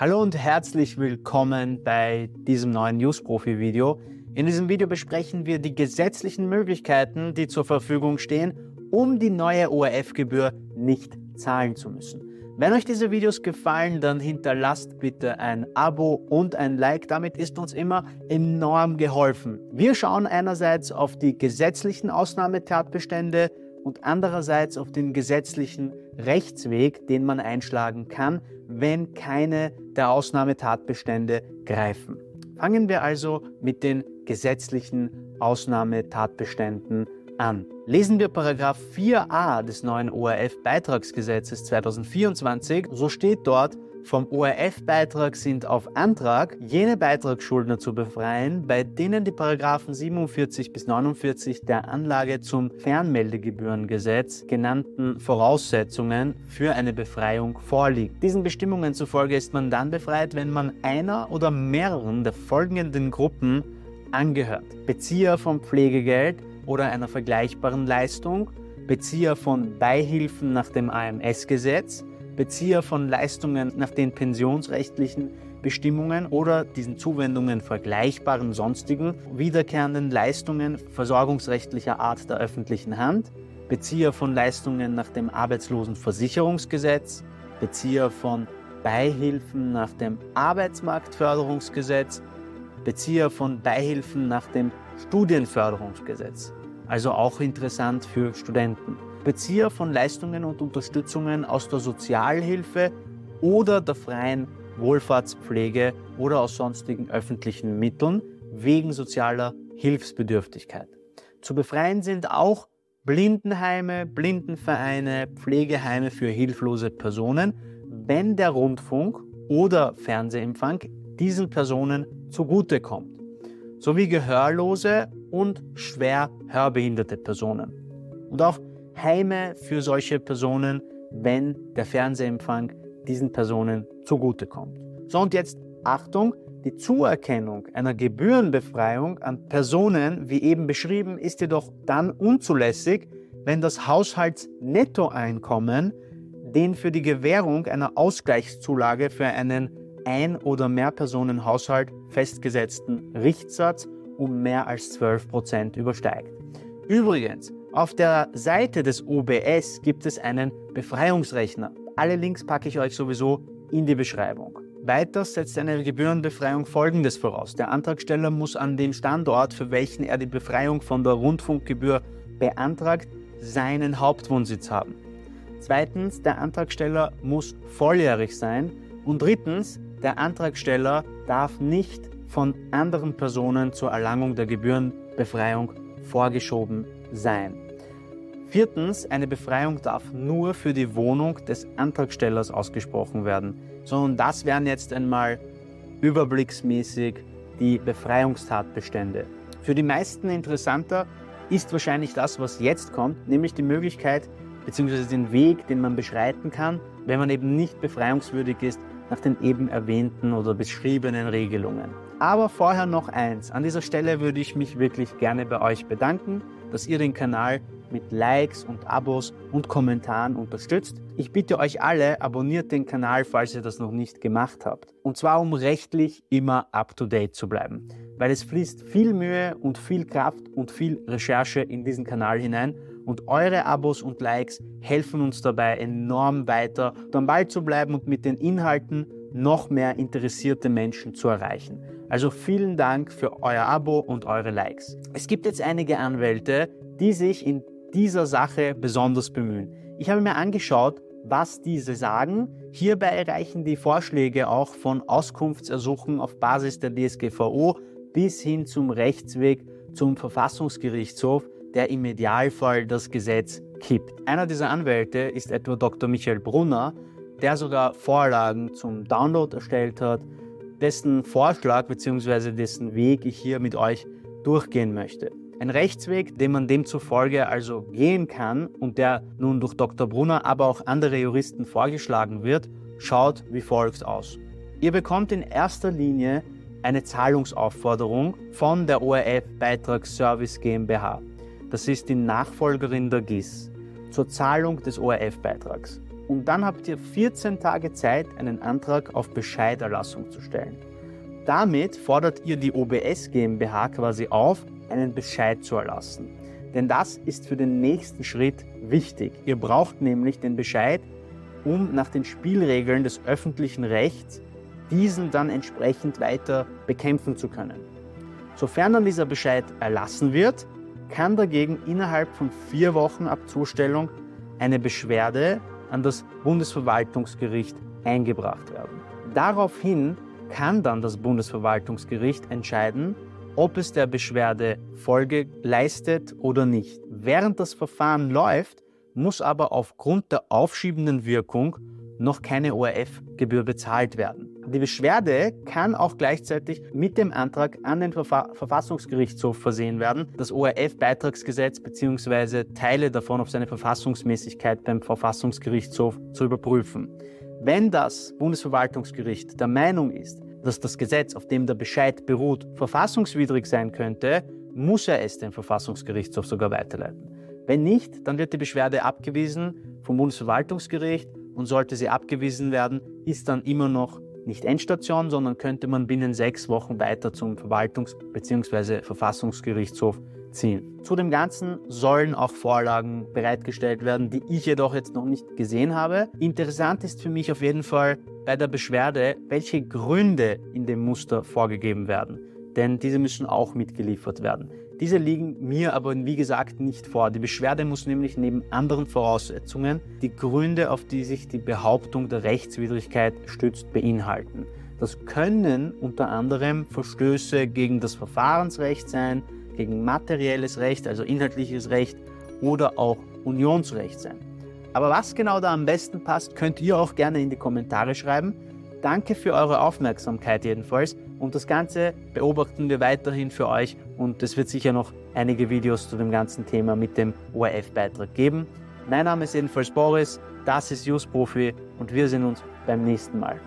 Hallo und herzlich willkommen bei diesem neuen News-Profi-Video. In diesem Video besprechen wir die gesetzlichen Möglichkeiten, die zur Verfügung stehen, um die neue ORF-Gebühr nicht zahlen zu müssen. Wenn euch diese Videos gefallen, dann hinterlasst bitte ein Abo und ein Like. Damit ist uns immer enorm geholfen. Wir schauen einerseits auf die gesetzlichen Ausnahmetatbestände und andererseits auf den gesetzlichen Rechtsweg, den man einschlagen kann, wenn keine der Ausnahmetatbestände greifen. Fangen wir also mit den gesetzlichen Ausnahmetatbeständen an. Lesen wir Paragraph 4a des neuen ORF-Beitragsgesetzes 2024, so steht dort, vom ORF-Beitrag sind auf Antrag jene Beitragsschuldner zu befreien, bei denen die Paragraphen 47 bis 49 der Anlage zum Fernmeldegebührengesetz genannten Voraussetzungen für eine Befreiung vorliegen. Diesen Bestimmungen zufolge ist man dann befreit, wenn man einer oder mehreren der folgenden Gruppen angehört. Bezieher von Pflegegeld oder einer vergleichbaren Leistung, Bezieher von Beihilfen nach dem AMS-Gesetz, Bezieher von Leistungen nach den pensionsrechtlichen Bestimmungen oder diesen Zuwendungen vergleichbaren sonstigen wiederkehrenden Leistungen versorgungsrechtlicher Art der öffentlichen Hand, Bezieher von Leistungen nach dem Arbeitslosenversicherungsgesetz, Bezieher von Beihilfen nach dem Arbeitsmarktförderungsgesetz, Bezieher von Beihilfen nach dem Studienförderungsgesetz, also auch interessant für Studenten. Bezieher von Leistungen und Unterstützungen aus der Sozialhilfe oder der freien Wohlfahrtspflege oder aus sonstigen öffentlichen Mitteln wegen sozialer Hilfsbedürftigkeit. Zu befreien sind auch Blindenheime, Blindenvereine, Pflegeheime für hilflose Personen, wenn der Rundfunk oder Fernsehempfang diesen Personen zugutekommt, sowie gehörlose und schwer hörbehinderte Personen. Und auch Heime für solche Personen, wenn der Fernsehempfang diesen Personen zugutekommt. So und jetzt Achtung, die Zuerkennung einer Gebührenbefreiung an Personen, wie eben beschrieben, ist jedoch dann unzulässig, wenn das Haushaltsnettoeinkommen den für die Gewährung einer Ausgleichszulage für einen Ein- oder Mehrpersonenhaushalt festgesetzten Richtsatz um mehr als 12 Prozent übersteigt. Übrigens, auf der Seite des OBS gibt es einen Befreiungsrechner. Alle Links packe ich euch sowieso in die Beschreibung. Weiters setzt eine Gebührenbefreiung Folgendes voraus. Der Antragsteller muss an dem Standort, für welchen er die Befreiung von der Rundfunkgebühr beantragt, seinen Hauptwohnsitz haben. Zweitens, der Antragsteller muss volljährig sein. Und drittens, der Antragsteller darf nicht von anderen Personen zur Erlangung der Gebührenbefreiung vorgeschoben sein. Viertens, eine Befreiung darf nur für die Wohnung des Antragstellers ausgesprochen werden, sondern das wären jetzt einmal überblicksmäßig die Befreiungstatbestände. Für die meisten interessanter ist wahrscheinlich das, was jetzt kommt, nämlich die Möglichkeit bzw. den Weg, den man beschreiten kann, wenn man eben nicht befreiungswürdig ist nach den eben erwähnten oder beschriebenen Regelungen. Aber vorher noch eins. An dieser Stelle würde ich mich wirklich gerne bei euch bedanken dass ihr den Kanal mit Likes und Abos und Kommentaren unterstützt. Ich bitte euch alle, abonniert den Kanal, falls ihr das noch nicht gemacht habt. Und zwar, um rechtlich immer up-to-date zu bleiben. Weil es fließt viel Mühe und viel Kraft und viel Recherche in diesen Kanal hinein. Und eure Abos und Likes helfen uns dabei enorm weiter, am Ball zu bleiben und mit den Inhalten noch mehr interessierte Menschen zu erreichen. Also vielen Dank für euer Abo und eure Likes. Es gibt jetzt einige Anwälte, die sich in dieser Sache besonders bemühen. Ich habe mir angeschaut, was diese sagen. Hierbei reichen die Vorschläge auch von Auskunftsersuchen auf Basis der DSGVO bis hin zum Rechtsweg zum Verfassungsgerichtshof, der im Idealfall das Gesetz kippt. Einer dieser Anwälte ist etwa Dr. Michael Brunner, der sogar Vorlagen zum Download erstellt hat, dessen Vorschlag bzw. dessen Weg ich hier mit euch durchgehen möchte. Ein Rechtsweg, den man demzufolge also gehen kann und der nun durch Dr. Brunner, aber auch andere Juristen vorgeschlagen wird, schaut wie folgt aus. Ihr bekommt in erster Linie eine Zahlungsaufforderung von der ORF Beitragsservice GmbH. Das ist die Nachfolgerin der GIS zur Zahlung des ORF-Beitrags. und dann habt ihr 14 Tage Zeit, einen Antrag auf Bescheiderlassung zu stellen. Damit fordert ihr die OBS GmbH quasi auf, einen Bescheid zu erlassen. Denn das ist für den nächsten Schritt wichtig. Ihr braucht nämlich den Bescheid, um nach den Spielregeln des öffentlichen Rechts diesen dann entsprechend weiter bekämpfen zu können. Sofern dann dieser Bescheid erlassen wird, kann dagegen innerhalb von vier Wochen ab Zustellung eine Beschwerde an das Bundesverwaltungsgericht eingebracht werden. Daraufhin kann dann das Bundesverwaltungsgericht entscheiden, ob es der Beschwerde Folge leistet oder nicht. Während das Verfahren läuft, muss aber aufgrund der aufschiebenden Wirkung noch keine ORF-Gebühr bezahlt werden. Die Beschwerde kann auch gleichzeitig mit dem Antrag an den Verfa Verfassungsgerichtshof versehen werden, das ORF-Beitragsgesetz bzw. Teile davon auf seine Verfassungsmäßigkeit beim Verfassungsgerichtshof zu überprüfen. Wenn das Bundesverwaltungsgericht der Meinung ist, dass das Gesetz, auf dem der Bescheid beruht, verfassungswidrig sein könnte, muss er es dem Verfassungsgerichtshof sogar weiterleiten. Wenn nicht, dann wird die Beschwerde abgewiesen vom Bundesverwaltungsgericht und sollte sie abgewiesen werden, ist dann immer noch nicht Endstation, sondern könnte man binnen sechs Wochen weiter zum Verwaltungs- bzw. Verfassungsgerichtshof ziehen. Zu dem Ganzen sollen auch Vorlagen bereitgestellt werden, die ich jedoch jetzt noch nicht gesehen habe. Interessant ist für mich auf jeden Fall bei der Beschwerde, welche Gründe in dem Muster vorgegeben werden. Denn diese müssen auch mitgeliefert werden. Diese liegen mir aber, wie gesagt, nicht vor. Die Beschwerde muss nämlich neben anderen Voraussetzungen die Gründe, auf die sich die Behauptung der Rechtswidrigkeit stützt, beinhalten. Das können unter anderem Verstöße gegen das Verfahrensrecht sein, gegen materielles Recht, also inhaltliches Recht oder auch Unionsrecht sein. Aber was genau da am besten passt, könnt ihr auch gerne in die Kommentare schreiben. Danke für eure Aufmerksamkeit jedenfalls und das Ganze beobachten wir weiterhin für euch und es wird sicher noch einige Videos zu dem ganzen Thema mit dem ORF-Beitrag geben. Mein Name ist jedenfalls Boris, das ist Just Profi und wir sehen uns beim nächsten Mal.